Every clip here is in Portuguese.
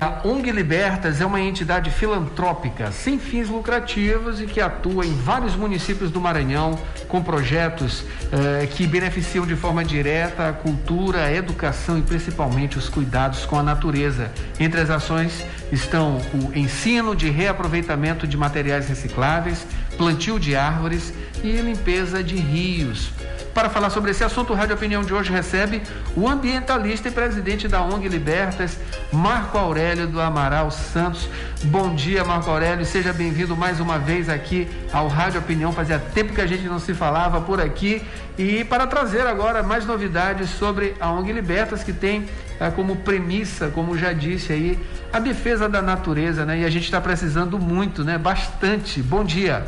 A ONG Libertas é uma entidade filantrópica sem fins lucrativos e que atua em vários municípios do Maranhão com projetos eh, que beneficiam de forma direta a cultura, a educação e principalmente os cuidados com a natureza. Entre as ações estão o ensino de reaproveitamento de materiais recicláveis, plantio de árvores e limpeza de rios. Para falar sobre esse assunto, o Rádio Opinião de hoje recebe o ambientalista e presidente da ONG Libertas, Marco Aurélio do Amaral Santos. Bom dia, Marco Aurélio. Seja bem-vindo mais uma vez aqui ao Rádio Opinião. Fazia tempo que a gente não se falava por aqui. E para trazer agora mais novidades sobre a ONG Libertas, que tem é, como premissa, como já disse aí, a defesa da natureza, né? E a gente está precisando muito, né? Bastante. Bom dia.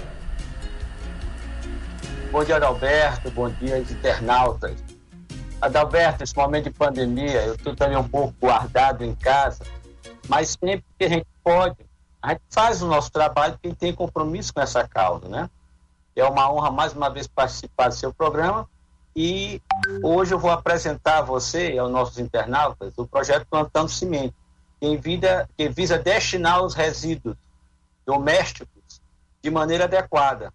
Bom dia, Adalberto. Bom dia, internautas. Adalberto, esse momento de pandemia, eu estou também um pouco guardado em casa, mas sempre que a gente pode, a gente faz o nosso trabalho porque tem compromisso com essa causa, né? É uma honra mais uma vez participar do seu programa e hoje eu vou apresentar a você e aos nossos internautas o projeto Plantando Cimento, que, vida, que visa destinar os resíduos domésticos de maneira adequada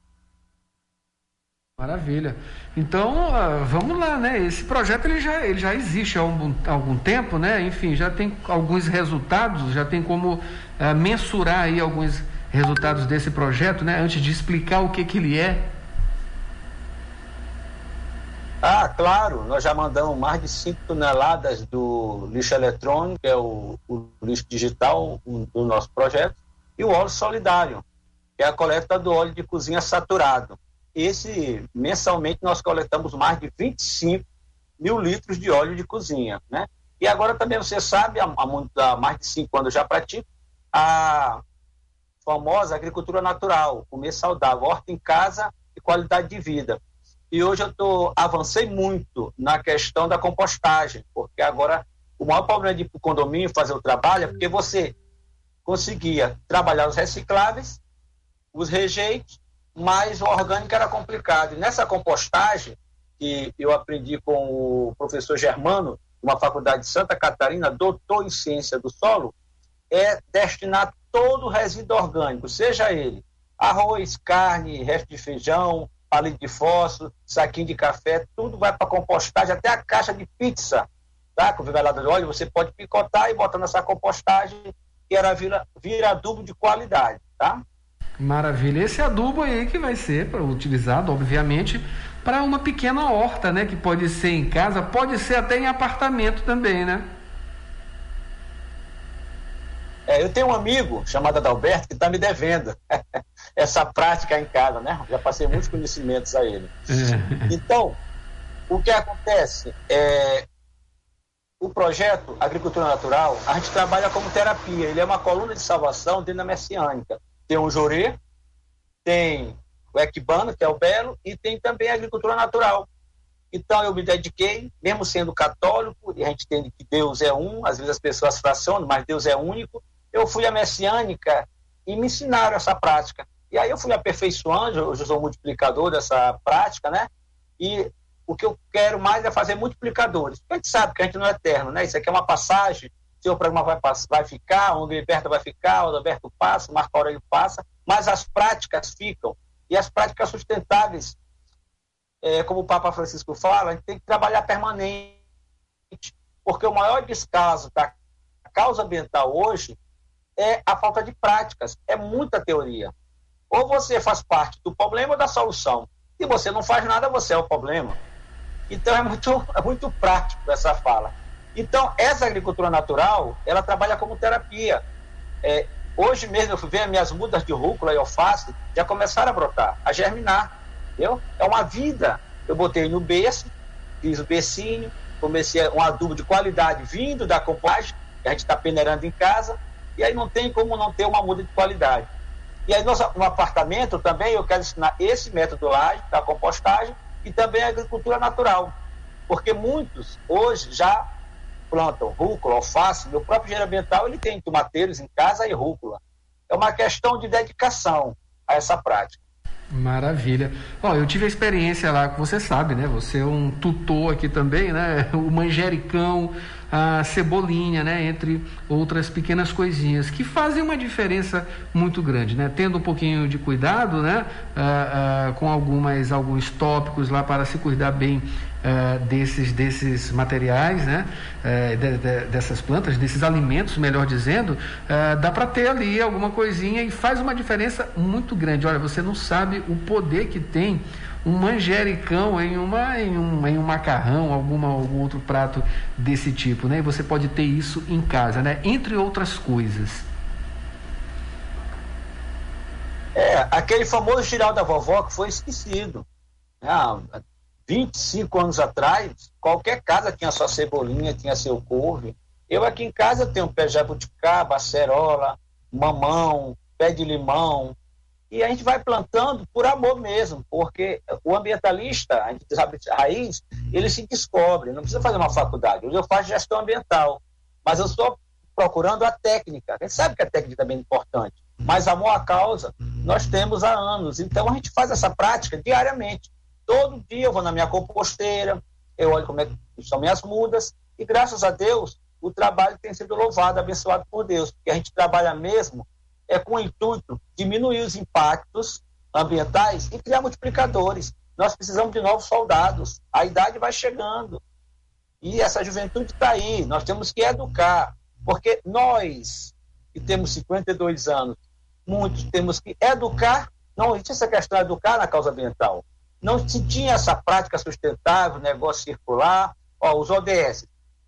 Maravilha. Então, uh, vamos lá, né? Esse projeto ele já, ele já existe há algum, algum tempo, né? Enfim, já tem alguns resultados, já tem como uh, mensurar aí alguns resultados desse projeto, né? Antes de explicar o que, que ele é. Ah, claro, nós já mandamos mais de 5 toneladas do lixo eletrônico, que é o, o lixo digital um, do nosso projeto, e o óleo solidário, que é a coleta do óleo de cozinha saturado esse mensalmente nós coletamos mais de 25 mil litros de óleo de cozinha, né? E agora também você sabe, há, há mais de cinco anos já pratico a famosa agricultura natural, comer saudável, horta em casa e qualidade de vida. E hoje eu tô, avancei muito na questão da compostagem, porque agora o maior problema de ir para o condomínio fazer o trabalho é porque você conseguia trabalhar os recicláveis, os rejeitos mas o orgânico era complicado. E nessa compostagem, que eu aprendi com o professor Germano, uma faculdade de Santa Catarina, doutor em ciência do solo, é destinar todo o resíduo orgânico, seja ele arroz, carne, resto de feijão, palito de fósforo, saquinho de café, tudo vai para compostagem, até a caixa de pizza, tá? Com vivelada de óleo, você pode picotar e botar nessa compostagem, que era vira, vira adubo de qualidade, tá? Maravilha. Esse adubo aí que vai ser utilizado, obviamente, para uma pequena horta, né? Que pode ser em casa, pode ser até em apartamento também, né? É, eu tenho um amigo chamado Adalberto que está me devendo essa prática em casa, né? Já passei muitos conhecimentos a ele. É. Então, o que acontece é o projeto Agricultura Natural, a gente trabalha como terapia. Ele é uma coluna de salvação dentro da messiânica tem o Jorê, tem o Equibano, que é o Belo, e tem também a agricultura natural. Então eu me dediquei, mesmo sendo católico, e a gente entende que Deus é um, às vezes as pessoas fracionam, mas Deus é único. Eu fui a messiânica e me ensinaram essa prática. E aí eu fui aperfeiçoando, hoje eu sou multiplicador dessa prática, né? E o que eu quero mais é fazer multiplicadores. A gente sabe que a gente não é eterno, né? Isso aqui é uma passagem, seu programa vai, vai ficar, o Liberta vai ficar, o Alberto passa, o Marco Aurélio passa, mas as práticas ficam. E as práticas sustentáveis, é, como o Papa Francisco fala, a gente tem que trabalhar permanente, porque o maior descaso da causa ambiental hoje é a falta de práticas, é muita teoria. Ou você faz parte do problema ou da solução. Se você não faz nada, você é o problema. Então é muito, é muito prático essa fala. Então, essa agricultura natural, ela trabalha como terapia. É, hoje mesmo eu fui ver minhas mudas de rúcula e alface já começaram a brotar, a germinar. Entendeu? É uma vida. Eu botei no berço, fiz o becinho, comecei um adubo de qualidade vindo da compostagem, que a gente está peneirando em casa, e aí não tem como não ter uma muda de qualidade. E aí nosso, no apartamento também eu quero ensinar esse método lá da compostagem e também a agricultura natural. Porque muitos hoje já plantam rúcula, alface, meu próprio engenheiro ambiental ele tem tomateiros em casa e rúcula. É uma questão de dedicação a essa prática. Maravilha. Ó, eu tive a experiência lá, você sabe, né? Você é um tutor aqui também, né? O manjericão, a cebolinha, né? Entre outras pequenas coisinhas que fazem uma diferença muito grande, né? Tendo um pouquinho de cuidado, né? Ah, ah, com algumas, alguns tópicos lá para se cuidar bem uh, desses, desses materiais, né? Uh, de, de, dessas plantas, desses alimentos, melhor dizendo, uh, dá para ter ali alguma coisinha e faz uma diferença muito grande. Olha, você não sabe o poder que tem um manjericão em, uma, em, um, em um macarrão, alguma, algum outro prato desse tipo, né? E você pode ter isso em casa, né? Entre outras coisas. É, aquele famoso giral da vovó que foi esquecido. Ah, 25 anos atrás, qualquer casa tinha sua cebolinha, tinha seu couve. Eu aqui em casa tenho pé de jabuticaba, acerola, mamão, pé de limão. E a gente vai plantando por amor mesmo, porque o ambientalista, a gente sabe a raiz, ele se descobre, não precisa fazer uma faculdade. Eu faço gestão ambiental, mas eu estou procurando a técnica. A gente sabe que a técnica é bem importante, mas amor à causa nós temos há anos. Então a gente faz essa prática diariamente. Todo dia eu vou na minha composteira, eu olho como é que estão minhas mudas, e graças a Deus o trabalho tem sido louvado, abençoado por Deus, porque a gente trabalha mesmo é com o intuito de diminuir os impactos ambientais e criar multiplicadores. Nós precisamos de novos soldados, a idade vai chegando. E essa juventude está aí, nós temos que educar, porque nós, que temos 52 anos, muitos temos que educar, não existe essa questão de educar na causa ambiental não se tinha essa prática sustentável, negócio circular. Ó, os ODS.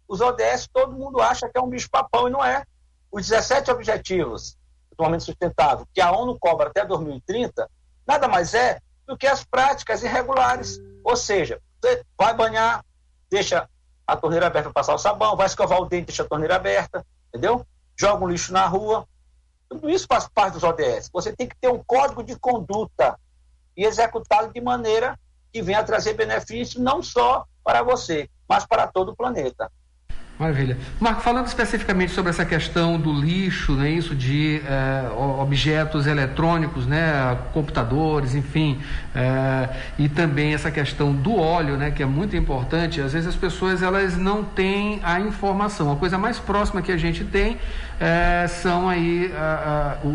Os ODS todo mundo acha que é um bicho-papão e não é. Os 17 objetivos do desenvolvimento sustentável que a ONU cobra até 2030, nada mais é do que as práticas irregulares. Ou seja, você vai banhar, deixa a torneira aberta para passar o sabão, vai escovar o dente, deixa a torneira aberta, entendeu? Joga um lixo na rua. Tudo isso faz parte dos ODS. Você tem que ter um código de conduta e executá-lo de maneira que venha trazer benefício não só para você, mas para todo o planeta. Maravilha. Marco, falando especificamente sobre essa questão do lixo, né, isso de eh, objetos eletrônicos, né, computadores, enfim, eh, e também essa questão do óleo, né, que é muito importante. Às vezes as pessoas elas não têm a informação. A coisa mais próxima que a gente tem eh, são aí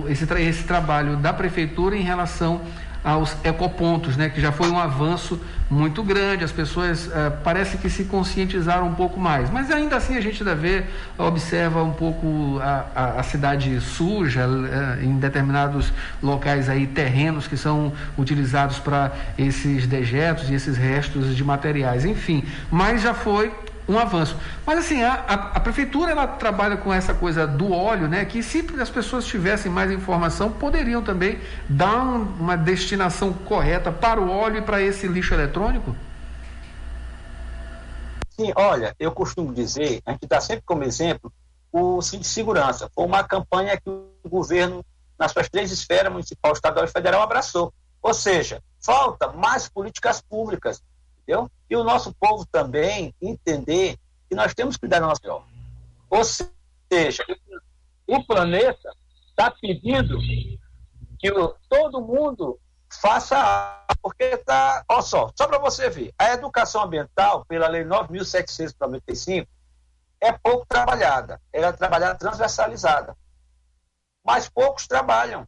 esse, esse trabalho da prefeitura em relação aos ecopontos, né, que já foi um avanço muito grande, as pessoas eh, parece que se conscientizaram um pouco mais, mas ainda assim a gente ainda vê, observa um pouco a, a, a cidade suja eh, em determinados locais aí, terrenos que são utilizados para esses dejetos e esses restos de materiais, enfim, mas já foi um avanço. Mas assim, a, a, a, prefeitura ela trabalha com essa coisa do óleo, né? Que se as pessoas tivessem mais informação, poderiam também dar um, uma destinação correta para o óleo e para esse lixo eletrônico? Sim, olha, eu costumo dizer, a gente dá sempre como exemplo o de Segurança. Foi uma campanha que o governo, nas suas três esferas, municipal, estadual e federal, abraçou. Ou seja, falta mais políticas públicas entendeu? E o nosso povo também entender que nós temos que cuidar nosso melhor. Ou seja, o planeta está pedindo que o, todo mundo faça porque está, olha só, só para você ver, a educação ambiental, pela lei 9.795, é pouco trabalhada, ela é trabalhada transversalizada. Mas poucos trabalham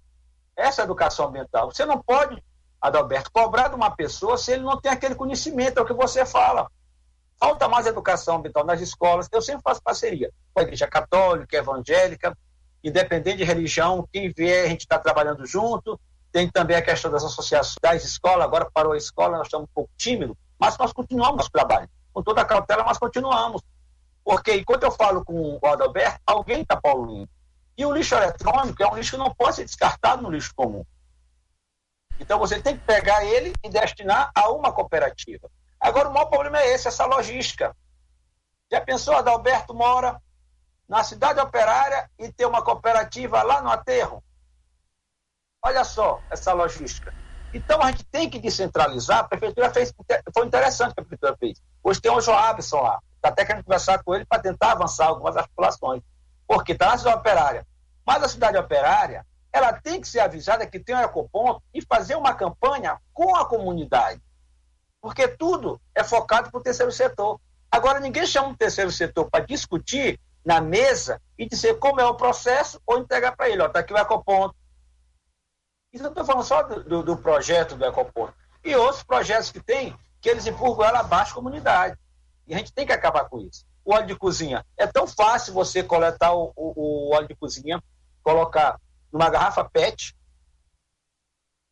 essa educação ambiental. Você não pode Adalberto, cobrar de uma pessoa se ele não tem aquele conhecimento, é o que você fala. Falta mais educação ambiental nas escolas. Eu sempre faço parceria com a igreja católica, evangélica, independente de religião, quem vier, a gente está trabalhando junto. Tem também a questão das associações das escolas, agora parou a escola, nós estamos um pouco tímidos, mas nós continuamos nosso trabalho. Com toda a cautela, mas continuamos. Porque enquanto eu falo com o Adalberto, alguém está poluindo. E o lixo eletrônico é um lixo que não pode ser descartado no lixo comum. Então você tem que pegar ele e destinar a uma cooperativa. Agora o maior problema é esse, essa logística. Já pensou, Adalberto mora na cidade operária e ter uma cooperativa lá no aterro? Olha só essa logística. Então a gente tem que descentralizar. A prefeitura fez, foi interessante que a prefeitura fez. Hoje tem o Joabson lá. Está até querendo conversar com ele para tentar avançar algumas articulações. Porque está na cidade operária. Mas a cidade operária, ela tem que ser avisada que tem um ecoponto e fazer uma campanha com a comunidade. Porque tudo é focado para o terceiro setor. Agora, ninguém chama o terceiro setor para discutir na mesa e dizer como é o processo ou entregar para ele. Está aqui o ecoponto. Isso eu estou falando só do, do, projeto do ecoponto. E outros projetos que tem, que eles empurram ela abaixo da comunidade. E a gente tem que acabar com isso. O óleo de cozinha. É tão fácil você coletar o, o, o óleo de cozinha, colocar numa garrafa PET,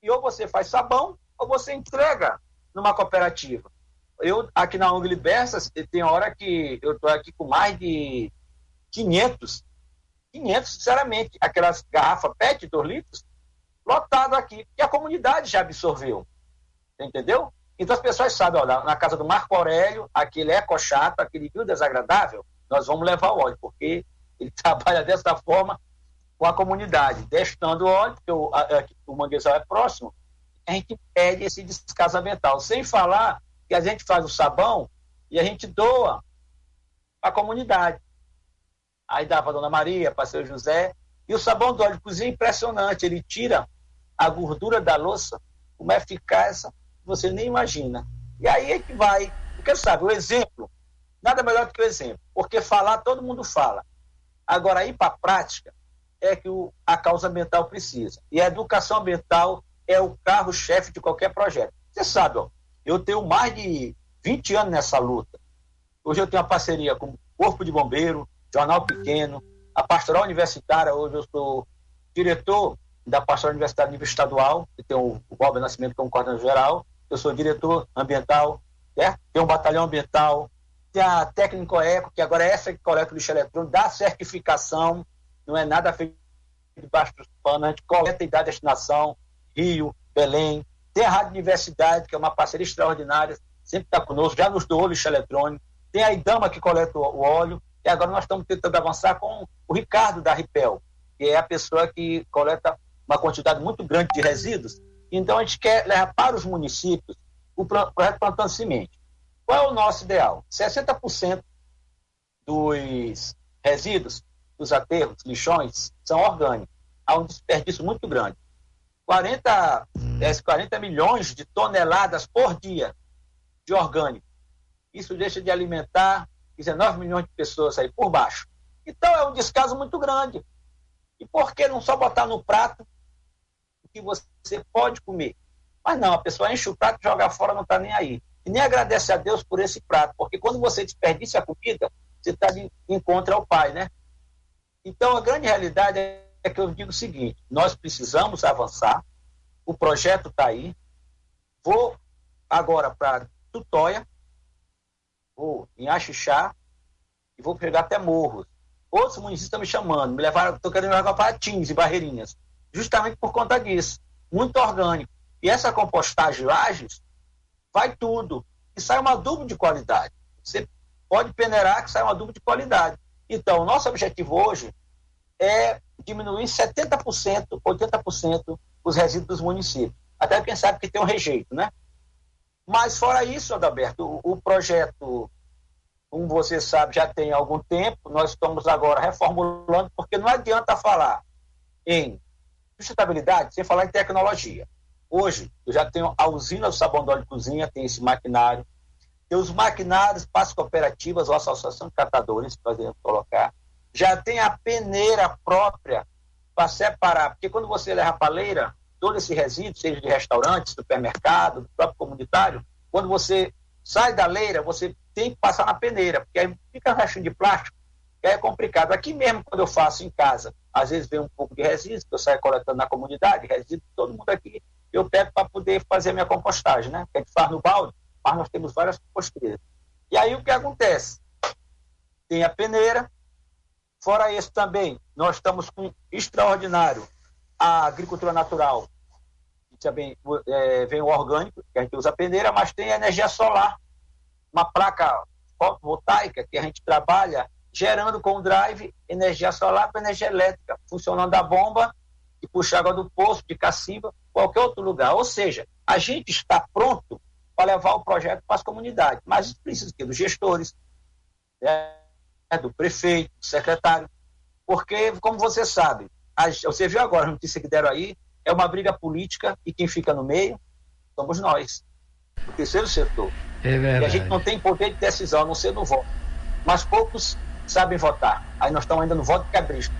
e ou você faz sabão, ou você entrega numa cooperativa. Eu, aqui na ONG Libertas, tem hora que eu estou aqui com mais de 500, 500, sinceramente, aquelas garrafas PET, 2 litros, lotado aqui, que a comunidade já absorveu. Entendeu? Então as pessoas sabem, olha, na casa do Marco Aurélio, aquele eco chato, aquele viu desagradável, nós vamos levar o óleo, porque ele trabalha dessa forma com a comunidade, testando óleo, porque o, a, o manguezal é próximo, a gente pede esse descaso ambiental. Sem falar que a gente faz o sabão e a gente doa para a comunidade. Aí dá para Dona Maria, para seu José. E o sabão do óleo de cozinha é impressionante, ele tira a gordura da louça, como é eficaz, você nem imagina. E aí é que vai. Porque sabe, o exemplo, nada melhor do que o exemplo. Porque falar, todo mundo fala. Agora, ir para a prática, é que o, a causa ambiental precisa. E a educação ambiental é o carro-chefe de qualquer projeto. Você sabe, ó, eu tenho mais de 20 anos nessa luta. Hoje eu tenho uma parceria com o Corpo de Bombeiro, Jornal Pequeno, a Pastoral Universitária, hoje eu sou diretor da Pastoral Universitária nível estadual, que tem o, Bob Nascimento como coordenador geral, eu sou diretor ambiental, certo? tem um batalhão ambiental, tem a Técnico Eco, que agora é essa que coleta o lixo eletrônico, dá certificação, não é nada feito debaixo dos panos, a gente coleta e dá destinação, Rio, Belém, tem a Rádio Universidade, que é uma parceria extraordinária, sempre está conosco, já nos doou lixo eletrônico, tem a Idama que coleta o óleo, e agora nós estamos tentando avançar com o Ricardo da Ripel, que é a pessoa que coleta uma quantidade muito grande de resíduos. Então a gente quer levar para os municípios o projeto Plantando Semente. Qual é o nosso ideal? 60% dos resíduos os aterros, lixões, são orgânicos. Há um desperdício muito grande. 40, 40 milhões de toneladas por dia de orgânico. Isso deixa de alimentar 19 milhões de pessoas aí por baixo. Então é um descaso muito grande. E por que não só botar no prato o que você pode comer? Mas não, a pessoa enche o prato e joga fora, não está nem aí. E nem agradece a Deus por esse prato, porque quando você desperdiça a comida, você está de encontro ao Pai, né? Então, a grande realidade é que eu digo o seguinte: nós precisamos avançar, o projeto está aí. Vou agora para Tutóia, vou em Axixá e vou pegar até Morros. Outros municípios estão me chamando, me levaram, estou querendo levar para Atins e Barreirinhas, justamente por conta disso. Muito orgânico. E essa compostagem Lages vai tudo. E sai uma adubo de qualidade. Você pode peneirar que sai uma adubo de qualidade. Então, nosso objetivo hoje é diminuir 70%, 80% os resíduos dos municípios. Até quem sabe que tem um rejeito, né? Mas fora isso, Adalberto, o, o projeto, como você sabe, já tem algum tempo, nós estamos agora reformulando, porque não adianta falar em sustentabilidade sem falar em tecnologia. Hoje, eu já tenho a usina do sabão de óleo de cozinha, tem esse maquinário, tem os maquinários para as cooperativas ou associação de catadores, podemos colocar. Já tem a peneira própria para separar, porque quando você leva a paleira, todo esse resíduo, seja de restaurante, supermercado, do próprio comunitário, quando você sai da leira, você tem que passar na peneira, porque aí fica restinho de plástico, que aí é complicado. Aqui mesmo, quando eu faço em casa, às vezes vem um pouco de resíduo, que eu saio coletando na comunidade, resíduo, todo mundo aqui, eu pego para poder fazer a minha compostagem, né? Que a gente faz no balde, mas nós temos várias composteiras. E aí o que acontece? Tem a peneira, fora isso também, nós estamos com extraordinário a agricultura natural, também é, vem o orgânico, que a gente usa a peneira, mas tem a energia solar, uma placa fotovoltaica que a gente trabalha gerando com o drive energia solar para energia elétrica, funcionando a bomba e puxa água do poço, de cacimba, qualquer outro lugar. Ou seja, a gente está pronto para levar o projeto para as comunidades. Mas isso precisa dos gestores, né, do prefeito, do secretário, porque, como você sabe, a, você viu agora a notícia que deram aí, é uma briga política e quem fica no meio somos nós, o terceiro setor. É verdade. E a gente não tem poder de decisão, a não ser no voto. Mas poucos sabem votar. Aí nós estamos ainda no voto cabrista.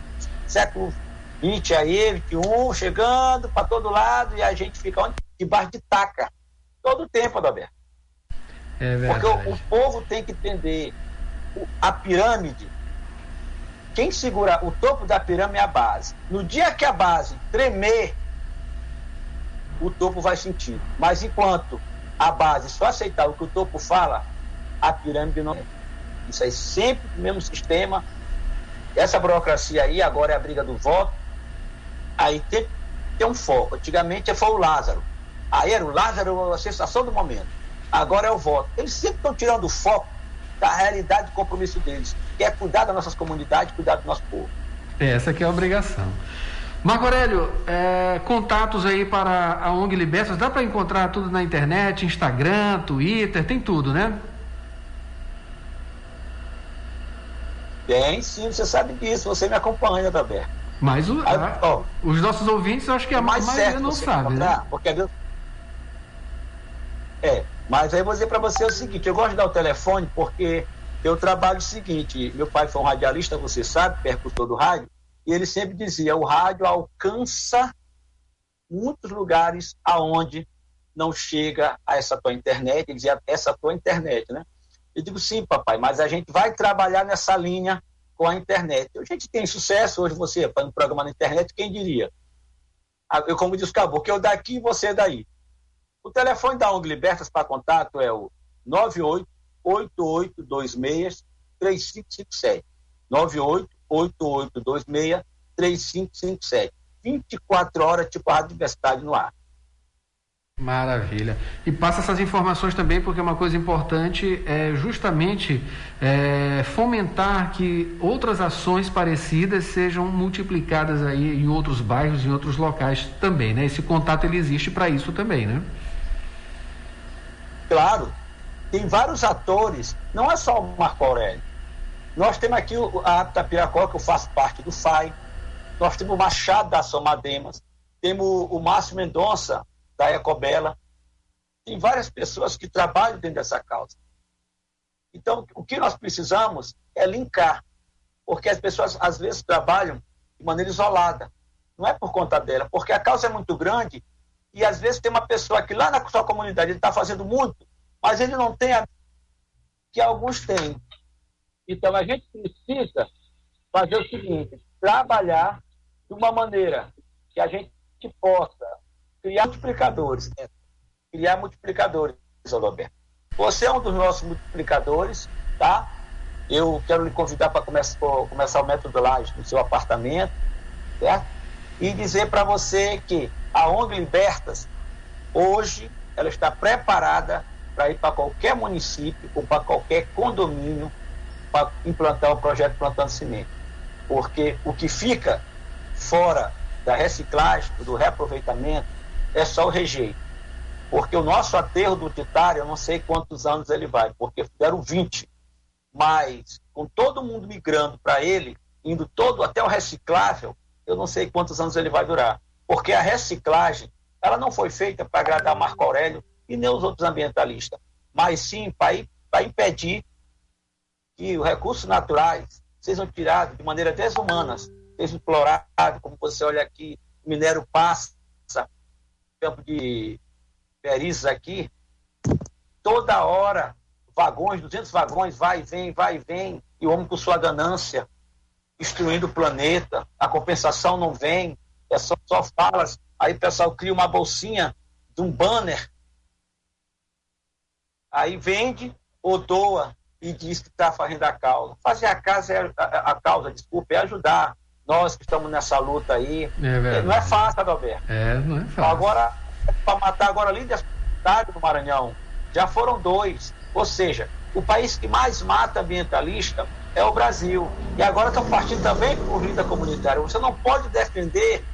Século 20 aí, 21, chegando para todo lado e a gente fica onde? debaixo de taca. Todo o tempo, Adalberto. É Porque o, o, povo tem que entender a pirâmide. Quem segura o topo da pirâmide é a base. No dia que a base tremer, o topo vai sentir. Mas enquanto a base só aceitar o que o topo fala, a pirâmide não. Isso aí sempre o mesmo sistema. Essa burocracia aí, agora é a briga do voto. Aí tem, tem um foco. Antigamente foi o Lázaro. Aí era o Lázaro, a sensação do momento. Agora é o voto. Eles sempre estão tirando o foco da realidade e compromisso deles, que é cuidar das nossas comunidades, cuidar do nosso povo. Essa que é a obrigação. Marco Aurélio, é, contatos aí para a ONG Libertas, dá para encontrar tudo na internet, Instagram, Twitter, tem tudo, né? Tem sim, você sabe disso, você me acompanha, Roberto. Mas o, a, ó, os nossos ouvintes, eu acho que a mais maioria não sabe, né? Porque Deus... É, mas aí eu vou dizer para você o seguinte, eu gosto de dar o telefone porque eu trabalho o seguinte, meu pai foi um radialista, você sabe, percutor do rádio, e ele sempre dizia: o rádio alcança muitos lugares aonde não chega a essa tua internet. Ele dizia: essa tua internet, né? Eu digo: sim, papai, mas a gente vai trabalhar nessa linha com a internet. A gente tem sucesso hoje, você faz um programa na internet, quem diria? Ah, eu, como diz o Cabo, que eu daqui e você daí. O telefone da ONG Libertas para contato é o 98 8826 3557. 98 8826 3557. 24 horas, tipo a Rádio Universidade no ar. Maravilha. E passa essas informações também, porque uma coisa importante é justamente é, fomentar que outras ações parecidas sejam multiplicadas aí em outros bairros, em outros locais também, né? Esse contato ele existe para isso também, né? Claro. Tem vários atores, não é só o Marco Aurélio. Nós temos aqui a Apta que eu faço parte do FAI. Nós temos o Machado da Somademas. Temos o Márcio Mendonça, da Ecobela. Tem várias pessoas que trabalham dentro dessa causa. Então, o que nós precisamos é linkar. Porque as pessoas, às vezes, trabalham de maneira isolada. Não é por conta dela, porque a causa é muito grande e, às vezes, tem uma pessoa que lá na sua comunidade ele está fazendo muito, mas ele não tem a que alguns têm. Então, a gente precisa fazer o seguinte: trabalhar de uma maneira que a gente possa criar multiplicadores. Né? Criar multiplicadores, Roberto. Você é um dos nossos multiplicadores, tá? Eu quero lhe convidar para começar, começar o método Laje no seu apartamento, certo? E dizer para você que a ONG Libertas, hoje, ela está preparada para ir para qualquer município ou para qualquer condomínio para implantar o projeto Plantando Cimento. Porque o que fica fora da reciclagem, do reaproveitamento, é só o rejeito. Porque o nosso aterro do Titário, eu não sei quantos anos ele vai, porque deram 20. Mas com todo mundo migrando para ele, indo todo até o reciclável, eu não sei quantos anos ele vai durar. Porque a reciclagem, ela não foi feita para agradar Marco Aurélio e nem os outros ambientalistas, mas sim para impedir que os recursos naturais sejam tirados de maneira desumana, sejam explorados, como você olha aqui, o minério passa, campo de Perizes aqui, toda hora, vagões, 200 vagões, vai e vem, vai e vem, e o homem com sua ganância, destruindo o planeta, a compensação não vem, é só, só falas, aí o pessoal cria uma bolsinha de um banner, aí vende ou doa, e diz que está fazendo a causa. Fazer a, casa é, a, a, causa, desculpa, é ajudar nós que estamos nessa luta aí. É não é fácil, Adalberto. É, não é fácil. Agora, para matar agora cidade do Maranhão, já foram dois. Ou seja, o país que mais mata ambientalista é o Brasil. E agora estão partindo também por vida comunitária. Você não pode defender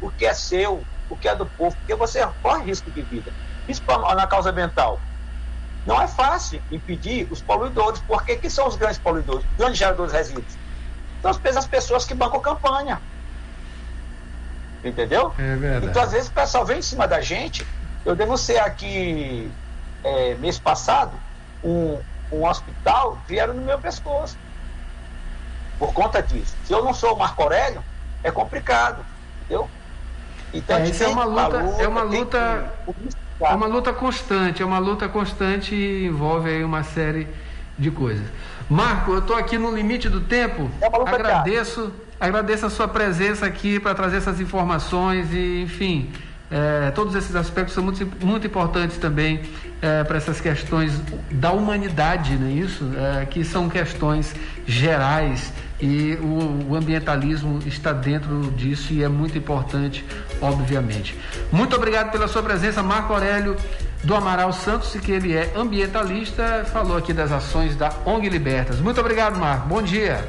o que é seu, o que é do povo, porque você corre risco de vida. Isso na causa ambiental. Não é fácil impedir os poluidores, porque quem são os grandes poluidores, os grandes geradores de resíduos? São as pessoas que bancam campanha. Entendeu? É verdade. Então, às vezes, o pessoal vem em cima da gente. Eu ser aqui, é, mês passado, um, um hospital vieram no meu pescoço. Por conta disso. Se eu não sou o Marco Aurélio, é complicado. Entendeu? Então, é, isso é uma luta, luta, é uma luta, é uma luta constante, é uma luta constante e envolve aí uma série de coisas. Marco, eu estou aqui no limite do tempo. É agradeço, agradeço a sua presença aqui para trazer essas informações e, enfim, é, todos esses aspectos são muito, muito importantes também é, para essas questões da humanidade, não é isso? É, que são questões gerais e o, o, ambientalismo está dentro disso e é muito importante, obviamente. Muito obrigado pela sua presença, Marco Aurélio do Amaral Santos, que ele é ambientalista, falou aqui das ações da ONG Libertas. Muito obrigado, Marco. Bom dia.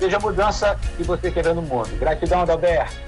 Seja a mudança que você quer ver no mundo. Gratidão, Adalberto.